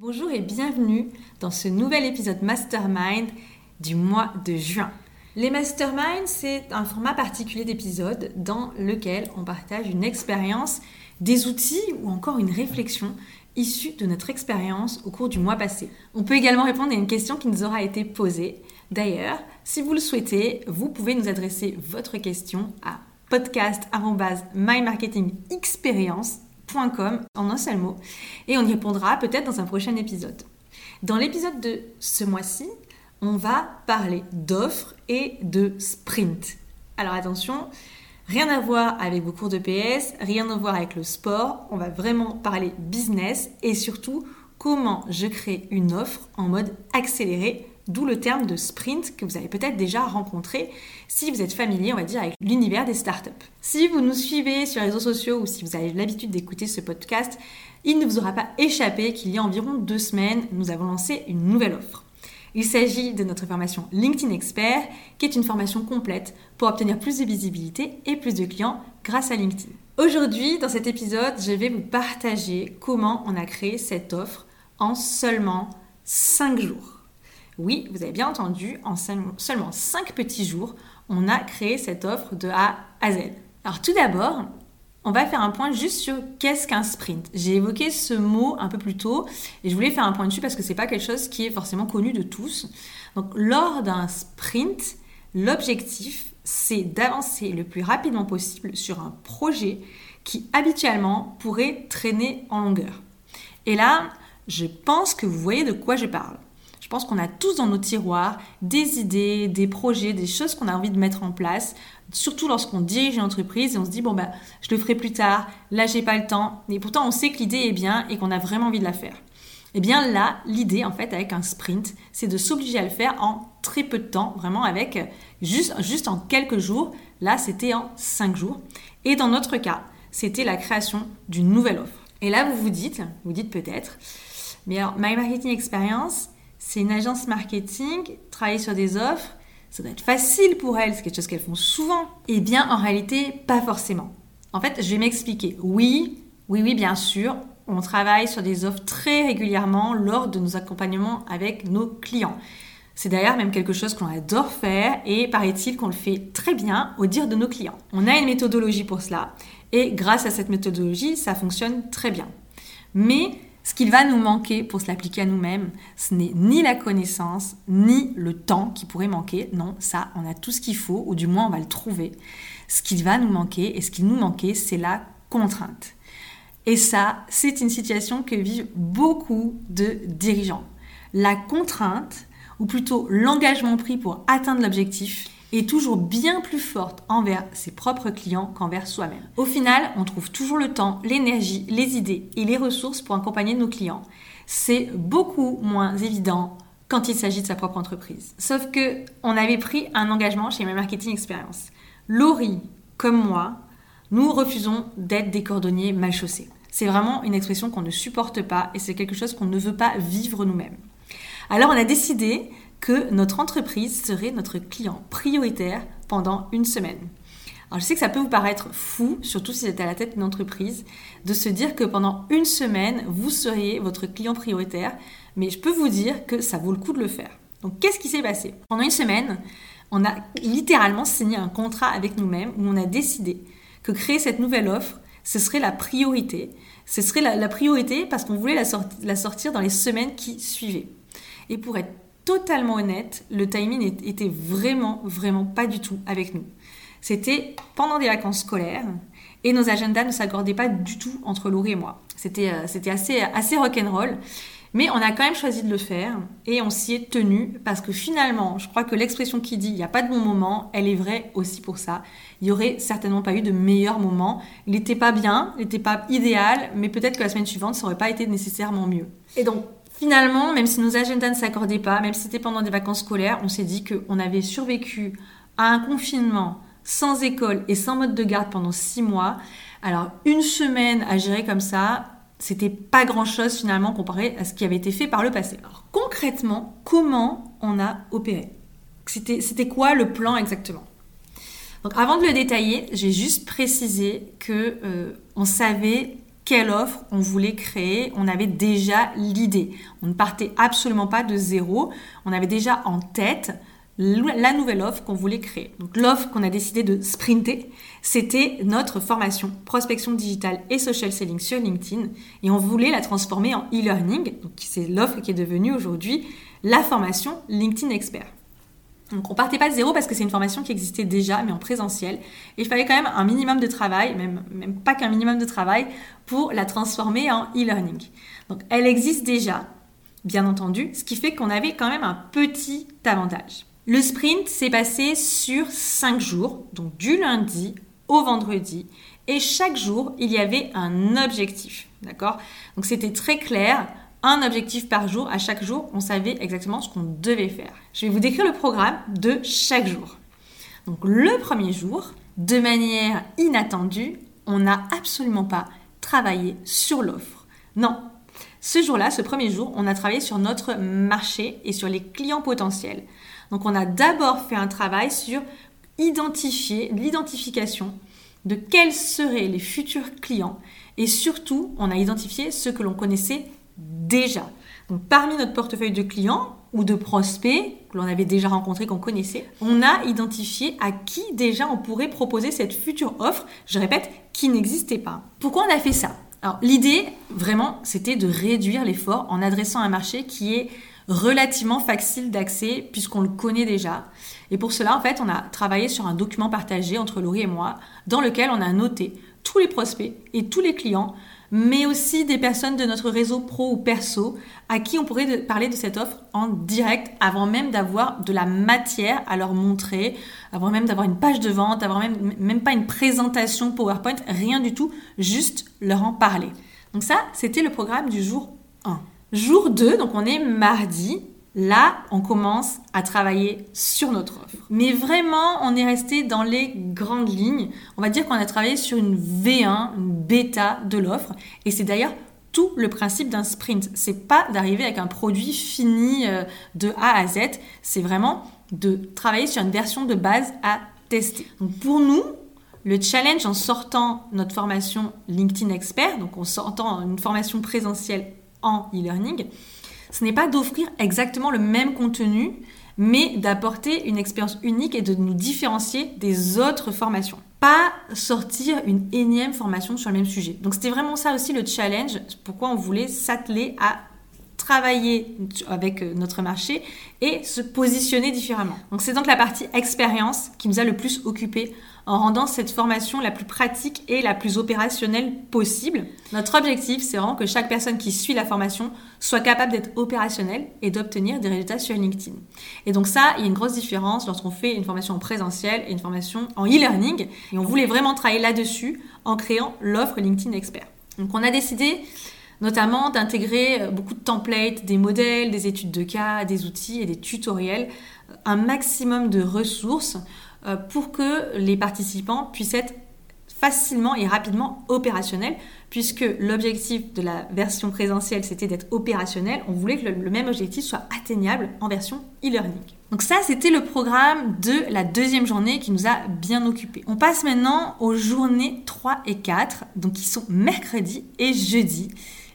Bonjour et bienvenue dans ce nouvel épisode Mastermind du mois de juin. Les Masterminds, c'est un format particulier d'épisode dans lequel on partage une expérience, des outils ou encore une réflexion issue de notre expérience au cours du mois passé. On peut également répondre à une question qui nous aura été posée. D'ailleurs, si vous le souhaitez, vous pouvez nous adresser votre question à en un seul mot et on y répondra peut-être dans un prochain épisode. Dans l'épisode de ce mois-ci, on va parler d'offres et de sprint. Alors attention, rien à voir avec vos cours de PS, rien à voir avec le sport, on va vraiment parler business et surtout comment je crée une offre en mode accéléré D'où le terme de sprint que vous avez peut-être déjà rencontré si vous êtes familier, on va dire, avec l'univers des startups. Si vous nous suivez sur les réseaux sociaux ou si vous avez l'habitude d'écouter ce podcast, il ne vous aura pas échappé qu'il y a environ deux semaines, nous avons lancé une nouvelle offre. Il s'agit de notre formation LinkedIn Expert, qui est une formation complète pour obtenir plus de visibilité et plus de clients grâce à LinkedIn. Aujourd'hui, dans cet épisode, je vais vous partager comment on a créé cette offre en seulement 5 jours. Oui, vous avez bien entendu, en seulement 5 petits jours, on a créé cette offre de A à Z. Alors tout d'abord, on va faire un point juste sur qu'est-ce qu'un sprint. J'ai évoqué ce mot un peu plus tôt et je voulais faire un point dessus parce que c'est pas quelque chose qui est forcément connu de tous. Donc lors d'un sprint, l'objectif c'est d'avancer le plus rapidement possible sur un projet qui habituellement pourrait traîner en longueur. Et là, je pense que vous voyez de quoi je parle. Je pense qu'on a tous dans nos tiroirs des idées, des projets, des choses qu'on a envie de mettre en place, surtout lorsqu'on dirige une entreprise et on se dit bon bah je le ferai plus tard, là j'ai pas le temps, et pourtant on sait que l'idée est bien et qu'on a vraiment envie de la faire. Et eh bien là, l'idée en fait avec un sprint, c'est de s'obliger à le faire en très peu de temps, vraiment avec juste, juste en quelques jours. Là, c'était en cinq jours. Et dans notre cas, c'était la création d'une nouvelle offre. Et là, vous vous dites, vous dites peut-être, mais alors, My Marketing Experience, c'est une agence marketing, travailler sur des offres, ça doit être facile pour elles, c'est quelque chose qu'elles font souvent. Eh bien, en réalité, pas forcément. En fait, je vais m'expliquer. Oui, oui, oui, bien sûr, on travaille sur des offres très régulièrement lors de nos accompagnements avec nos clients. C'est d'ailleurs même quelque chose qu'on adore faire et paraît-il qu'on le fait très bien au dire de nos clients. On a une méthodologie pour cela et grâce à cette méthodologie, ça fonctionne très bien. Mais ce qu'il va nous manquer pour se l'appliquer à nous-mêmes, ce n'est ni la connaissance, ni le temps qui pourrait manquer. Non, ça, on a tout ce qu'il faut, ou du moins on va le trouver. Ce qu'il va nous manquer, et ce qui nous manquait, c'est la contrainte. Et ça, c'est une situation que vivent beaucoup de dirigeants. La contrainte, ou plutôt l'engagement pris pour atteindre l'objectif, est toujours bien plus forte envers ses propres clients qu'envers soi-même. Au final, on trouve toujours le temps, l'énergie, les idées et les ressources pour accompagner nos clients. C'est beaucoup moins évident quand il s'agit de sa propre entreprise. Sauf que on avait pris un engagement chez My Marketing Experience. Laurie, comme moi, nous refusons d'être des cordonniers mal chaussés. C'est vraiment une expression qu'on ne supporte pas et c'est quelque chose qu'on ne veut pas vivre nous-mêmes. Alors on a décidé que notre entreprise serait notre client prioritaire pendant une semaine. Alors je sais que ça peut vous paraître fou, surtout si vous êtes à la tête d'une entreprise, de se dire que pendant une semaine, vous seriez votre client prioritaire, mais je peux vous dire que ça vaut le coup de le faire. Donc qu'est-ce qui s'est passé? Pendant une semaine, on a littéralement signé un contrat avec nous-mêmes où on a décidé que créer cette nouvelle offre, ce serait la priorité. Ce serait la, priorité parce qu'on voulait la, la sortir dans les semaines qui suivaient. Et pour être totalement honnête, le timing était vraiment, vraiment pas du tout avec nous. C'était pendant des vacances scolaires et nos agendas ne s'accordaient pas du tout entre Laurie et moi. C'était euh, assez, assez rock'n'roll. Mais on a quand même choisi de le faire et on s'y est tenu parce que finalement, je crois que l'expression qui dit il n'y a pas de bon moment, elle est vraie aussi pour ça. Il y aurait certainement pas eu de meilleur moment. Il n'était pas bien, il n'était pas idéal, mais peut-être que la semaine suivante, ça n'aurait pas été nécessairement mieux. Et donc, Finalement, même si nos agendas ne s'accordaient pas, même si c'était pendant des vacances scolaires, on s'est dit qu'on avait survécu à un confinement sans école et sans mode de garde pendant six mois. Alors, une semaine à gérer comme ça, c'était pas grand chose finalement comparé à ce qui avait été fait par le passé. Alors, concrètement, comment on a opéré? C'était quoi le plan exactement? Donc, avant de le détailler, j'ai juste précisé que euh, on savait quelle offre on voulait créer, on avait déjà l'idée. On ne partait absolument pas de zéro, on avait déjà en tête la nouvelle offre qu'on voulait créer. Donc l'offre qu'on a décidé de sprinter, c'était notre formation prospection digitale et social selling sur LinkedIn et on voulait la transformer en e-learning. Donc c'est l'offre qui est devenue aujourd'hui la formation LinkedIn Expert. Donc on partait pas de zéro parce que c'est une formation qui existait déjà mais en présentiel et il fallait quand même un minimum de travail, même, pas qu'un minimum de travail pour la transformer en e-learning. Donc elle existe déjà, bien entendu, ce qui fait qu'on avait quand même un petit avantage. Le sprint s'est passé sur 5 jours, donc du lundi au vendredi, et chaque jour, il y avait un objectif. D'accord? Donc c'était très clair, un objectif par jour, à chaque jour, on savait exactement ce qu'on devait faire. Je vais vous décrire le programme de chaque jour. Donc le premier jour, de manière inattendue, on n'a absolument pas travaillé sur l'offre. Non, ce jour-là, ce premier jour, on a travaillé sur notre marché et sur les clients potentiels. Donc on a d'abord fait un travail sur identifier l'identification de quels seraient les futurs clients et surtout on a identifié ceux que l'on connaissait déjà. Donc parmi notre portefeuille de clients ou de prospects que l'on avait déjà rencontrés, qu'on connaissait, on a identifié à qui déjà on pourrait proposer cette future offre, je répète, qui n'existait pas. Pourquoi on a fait ça? Alors l'idée, vraiment, c'était de réduire l'effort en adressant un marché qui est relativement facile d'accès puisqu'on le connaît déjà. Et pour cela, en fait, on a travaillé sur un document partagé entre Laurie et moi dans lequel on a noté tous les prospects et tous les clients, mais aussi des personnes de notre réseau pro ou perso à qui on pourrait parler de cette offre en direct avant même d'avoir de la matière à leur montrer, avant même d'avoir une page de vente, avant même, même pas une présentation PowerPoint, rien du tout, juste leur en parler. Donc ça, c'était le programme du jour 1. Jour 2, donc on est mardi. Là, on commence à travailler sur notre offre. Mais vraiment, on est resté dans les grandes lignes. On va dire qu'on a travaillé sur une V1, une bêta de l'offre. Et c'est d'ailleurs tout le principe d'un sprint. C'est pas d'arriver avec un produit fini euh, de A à Z. C'est vraiment de travailler sur une version de base à tester. Donc pour nous, le challenge en sortant notre formation LinkedIn Expert, donc en sortant une formation présentielle en e-learning, ce n'est pas d'offrir exactement le même contenu, mais d'apporter une expérience unique et de nous différencier des autres formations. Pas sortir une énième formation sur le même sujet. Donc c'était vraiment ça aussi le challenge, pourquoi on voulait s'atteler à travailler avec notre marché et se positionner différemment. Donc c'est donc la partie expérience qui nous a le plus occupé en rendant cette formation la plus pratique et la plus opérationnelle possible. Notre objectif, c'est vraiment que chaque personne qui suit la formation soit capable d'être opérationnelle et d'obtenir des résultats sur LinkedIn. Et donc ça, il y a une grosse différence lorsqu'on fait une formation en présentiel et une formation en e-learning. Et on voulait vraiment travailler là-dessus en créant l'offre LinkedIn Expert. Donc on a décidé notamment d'intégrer beaucoup de templates, des modèles, des études de cas, des outils et des tutoriels, un maximum de ressources euh, pour que les participants puissent être facilement et rapidement opérationnels, puisque l'objectif de la version présentielle, c'était d'être opérationnel, on voulait que le, même objectif soit atteignable en version e-learning. Donc ça, c'était le programme de la deuxième journée qui nous a bien occupés. On passe maintenant aux journées 3 et 4, donc qui sont mercredi et jeudi.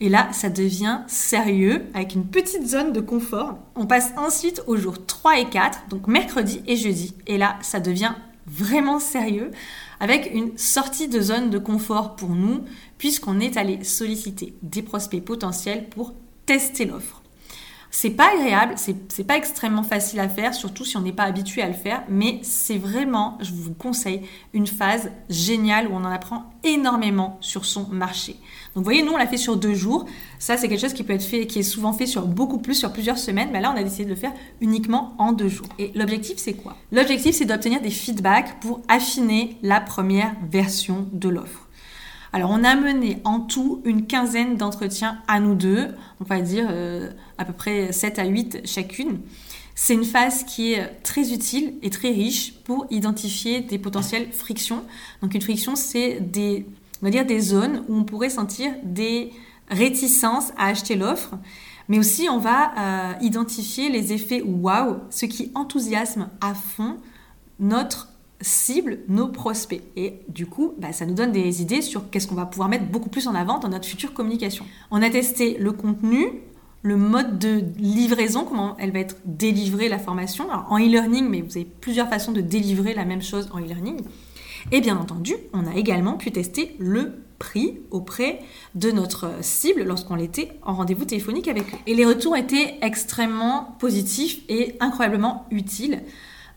Et là, ça devient sérieux avec une petite zone de confort. On passe ensuite aux jours 3 et 4, donc mercredi et jeudi. Et là, ça devient vraiment sérieux avec une sortie de zone de confort pour nous puisqu'on est allé solliciter des prospects potentiels pour tester l'offre. C'est pas agréable, c'est pas extrêmement facile à faire, surtout si on n'est pas habitué à le faire, mais c'est vraiment, je vous conseille, une phase géniale où on en apprend énormément sur son marché. Donc vous voyez, nous on l'a fait sur deux jours. Ça c'est quelque chose qui peut être fait, qui est souvent fait sur beaucoup plus, sur plusieurs semaines, mais là on a décidé de le faire uniquement en deux jours. Et l'objectif c'est quoi? L'objectif c'est d'obtenir des feedbacks pour affiner la première version de l'offre. Alors, on a mené en tout une quinzaine d'entretiens à nous deux, on va dire euh, à peu près 7 à 8 chacune. C'est une phase qui est très utile et très riche pour identifier des potentielles frictions. Donc, une friction, c'est des, on va dire des zones où on pourrait sentir des réticences à acheter l'offre. Mais aussi, on va euh, identifier les effets wow, ce qui enthousiasme à fond notre cible, nos prospects. Et du coup, bah, ça nous donne des idées sur qu'est-ce qu'on va pouvoir mettre beaucoup plus en avant dans notre future communication. On a testé le contenu, le mode de livraison, comment elle va être délivrée la formation. en e-learning, mais vous avez plusieurs façons de délivrer la même chose en e-learning. Et bien entendu, on a également pu tester le prix auprès de notre cible lorsqu'on était en rendez-vous téléphonique avec eux. Et les retours étaient extrêmement positifs et incroyablement utiles.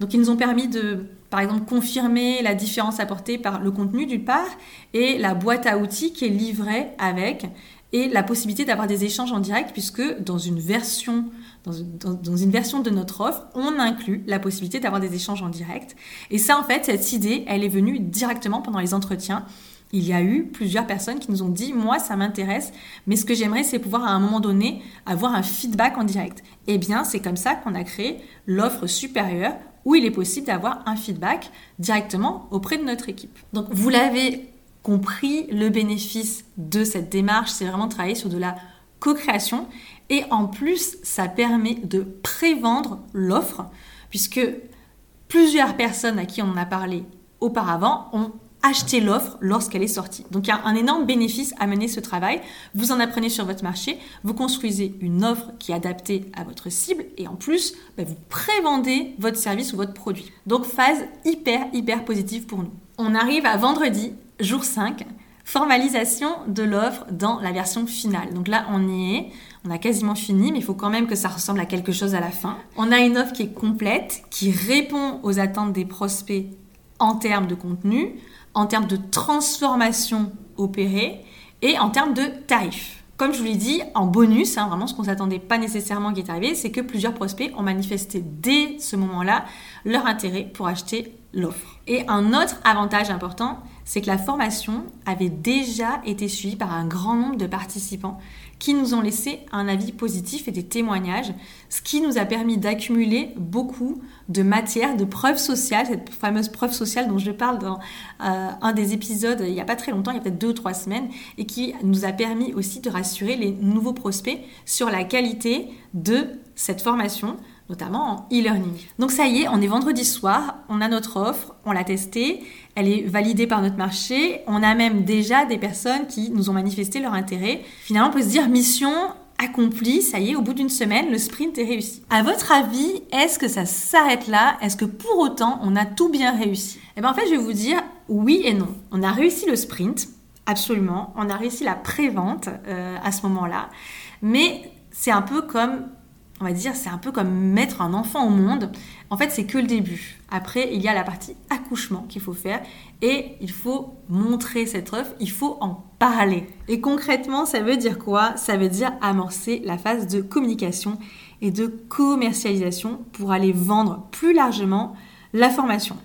Donc ils nous ont permis de, par exemple, confirmer la différence apportée par le contenu d'une part et la boîte à outils qui est livrée avec et la possibilité d'avoir des échanges en direct puisque dans une version dans, une version de notre offre, on inclut la possibilité d'avoir des échanges en direct. Et ça, en fait, cette idée, elle est venue directement pendant les entretiens. Il y a eu plusieurs personnes qui nous ont dit, moi, ça m'intéresse, mais ce que j'aimerais, c'est pouvoir à un moment donné avoir un feedback en direct. Eh bien, c'est comme ça qu'on a créé l'offre supérieure où il est possible d'avoir un feedback directement auprès de notre équipe. Donc, vous l'avez compris, le bénéfice de cette démarche, c'est vraiment travailler sur de la co-création. Et en plus, ça permet de prévendre l'offre, puisque plusieurs personnes à qui on en a parlé auparavant ont acheté l'offre lorsqu'elle est sortie. Donc il y a un énorme bénéfice à mener ce travail. Vous en apprenez sur votre marché, vous construisez une offre qui est adaptée à votre cible et en plus, bah, vous prévendez votre service ou votre produit. Donc phase hyper, hyper positive pour nous. On arrive à vendredi, jour 5, formalisation de l'offre dans la version finale. Donc là, on y est. On a quasiment fini, mais il faut quand même que ça ressemble à quelque chose à la fin. On a une offre qui est complète, qui répond aux attentes des prospects en termes de contenu, en termes de transformation opérée et en termes de tarifs. Comme je vous l'ai dit, en bonus, hein, vraiment ce qu'on ne s'attendait pas nécessairement qui est arrivé, c'est que plusieurs prospects ont manifesté dès ce moment-là leur intérêt pour acheter l'offre. Et un autre avantage important, c'est que la formation avait déjà été suivie par un grand nombre de participants qui nous ont laissé un avis positif et des témoignages, ce qui nous a permis d'accumuler beaucoup de matière, de preuves sociales, cette fameuse preuve sociale dont je parle dans euh, un des épisodes il n'y a pas très longtemps, il y a peut-être deux ou trois semaines, et qui nous a permis aussi de rassurer les nouveaux prospects sur la qualité de cette formation, notamment en e-learning. Donc ça y est, on est vendredi soir, on a notre offre, on l'a testée, elle est validée par notre marché, on a même déjà des personnes qui nous ont manifesté leur intérêt. Finalement, on peut se dire mission accomplie, ça y est, au bout d'une semaine, le sprint est réussi. À votre avis, est-ce que ça s'arrête là? Est-ce que pour autant, on a tout bien réussi? Eh bien en fait, je vais vous dire oui et non. On a réussi le sprint, absolument. On a réussi la pré-vente euh, à ce moment-là. Mais c'est un peu comme on va dire, c'est un peu comme mettre un enfant au monde. En fait, c'est que le début. Après, il y a la partie accouchement qu'il faut faire et il faut montrer cette œuvre, il faut en parler. Et concrètement, ça veut dire quoi? Ça veut dire amorcer la phase de communication et de commercialisation pour aller vendre plus largement la formation.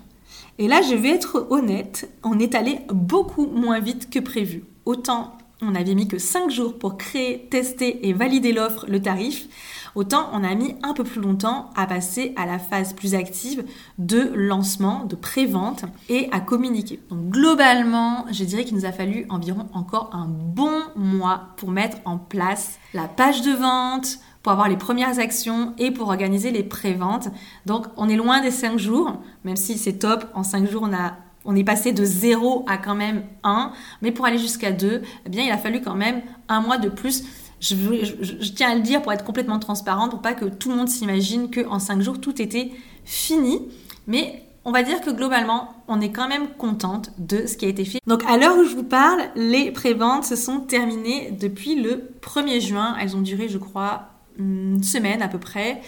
Et là, je vais être honnête, on est allé beaucoup moins vite que prévu. Autant on avait mis que 5 jours pour créer, tester et valider l'offre, le tarif autant on a mis un peu plus longtemps à passer à la phase plus active de lancement, de pré-vente et à communiquer. Donc globalement, je dirais qu'il nous a fallu environ encore un bon mois pour mettre en place la page de vente, pour avoir les premières actions et pour organiser les pré-ventes. Donc on est loin des 5 jours, même si c'est top, en 5 jours on a on est passé de 0 à quand même 1, mais pour aller jusqu'à 2, eh bien il a fallu quand même un mois de plus je, tiens à le dire pour être complètement transparent, pour pas que tout le monde s'imagine qu'en 5 jours, tout était fini. Mais on va dire que globalement, on est quand même contente de ce qui a été fait. Donc à l'heure où je vous parle, les préventes se sont terminées depuis le 1er juin. Elles ont duré, je crois, une semaine à peu près.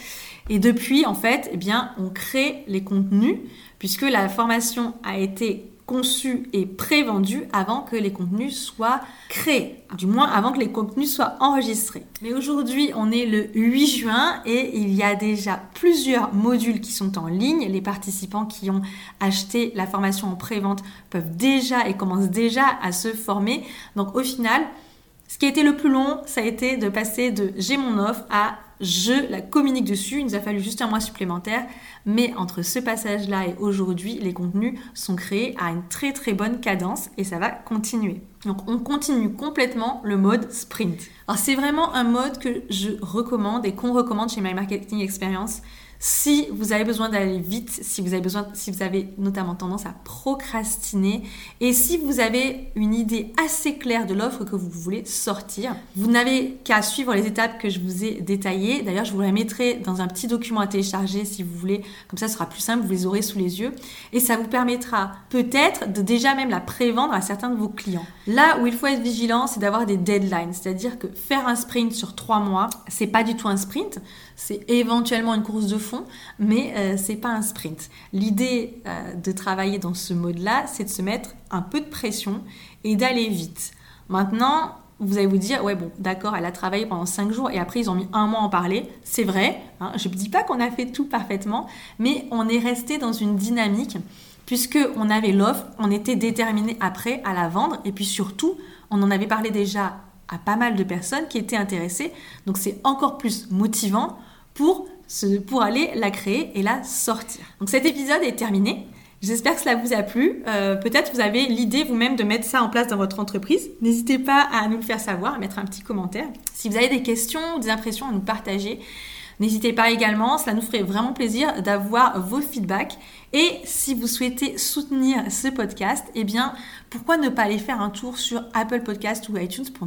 Et depuis, en fait, eh bien, on crée les contenus puisque la formation a été conçu et prévendu avant que les contenus soient créés, du moins avant que les contenus soient enregistrés. Mais aujourd'hui, on est le 8 juin et il y a déjà plusieurs modules qui sont en ligne. Les participants qui ont acheté la formation en prévente peuvent déjà et commencent déjà à se former. Donc au final, ce qui a été le plus long, ça a été de passer de j'ai mon offre à je la communique dessus. Il nous a fallu juste un mois supplémentaire. Mais entre ce passage-là et aujourd'hui, les contenus sont créés à une très très bonne cadence et ça va continuer. Donc on continue complètement le mode sprint. Alors c'est vraiment un mode que je recommande et qu'on recommande chez My Marketing Experience. Si vous avez besoin d'aller vite, si vous avez besoin, si vous avez notamment tendance à procrastiner, et si vous avez une idée assez claire de l'offre que vous voulez sortir, vous n'avez qu'à suivre les étapes que je vous ai détaillées. D'ailleurs, je vous les mettrai dans un petit document à télécharger si vous voulez. Comme ça, ce sera plus simple, vous les aurez sous les yeux. Et ça vous permettra peut-être de déjà même la prévendre à certains de vos clients. Là où il faut être vigilant, c'est d'avoir des deadlines. C'est-à-dire que faire un sprint sur trois mois, c'est pas du tout un sprint c'est éventuellement une course de fond, mais euh, c'est pas un sprint. L'idée euh, de travailler dans ce mode-là, c'est de se mettre un peu de pression et d'aller vite. Maintenant, vous allez vous dire, ouais bon, d'accord, elle a travaillé pendant 5 jours et après ils ont mis un mois à en parler. C'est vrai, hein, je ne dis pas qu'on a fait tout parfaitement, mais on est resté dans une dynamique puisque on avait l'offre, on était déterminé après à la vendre et puis surtout, on en avait parlé déjà à pas mal de personnes qui étaient intéressées. Donc c'est encore plus motivant pour, pour aller la créer et la sortir. Donc cet épisode est terminé. J'espère que cela vous a plu. Euh, peut-être vous avez l'idée vous-même de mettre ça en place dans votre entreprise. N'hésitez pas à nous le faire savoir, à mettre un petit commentaire. Si vous avez des questions, des impressions à nous partager, n'hésitez pas également. Cela nous ferait vraiment plaisir d'avoir vos feedbacks. Et si vous souhaitez soutenir ce podcast, eh bien, pourquoi ne pas aller faire un tour sur Apple Podcast ou iTunes pour